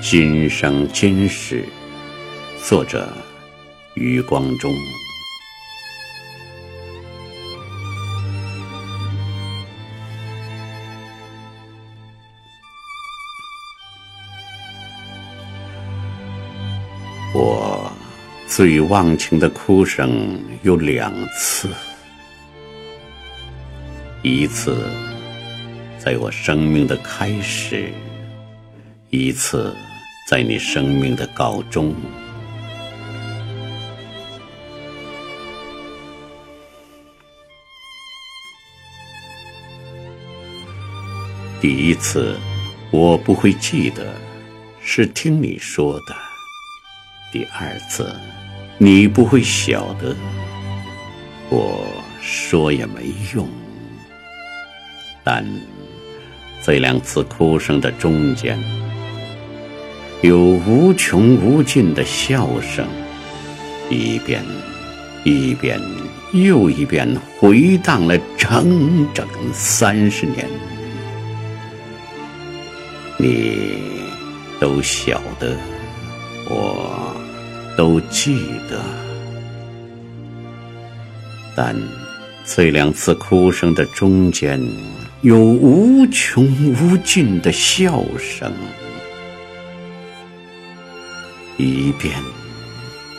今生今世，作者余光中。我最忘情的哭声有两次，一次在我生命的开始，一次在你生命的告终。第一次我不会记得，是听你说的。第二次，你不会晓得，我说也没用。但这两次哭声的中间，有无穷无尽的笑声，一遍一遍又一遍回荡了整整三十年。你都晓得，我。都记得，但这两次哭声的中间，有无穷无尽的笑声，一遍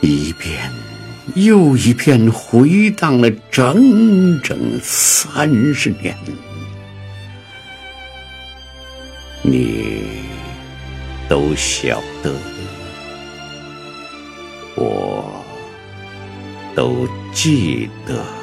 一遍又一遍回荡了整整三十年。你都晓得。我都记得。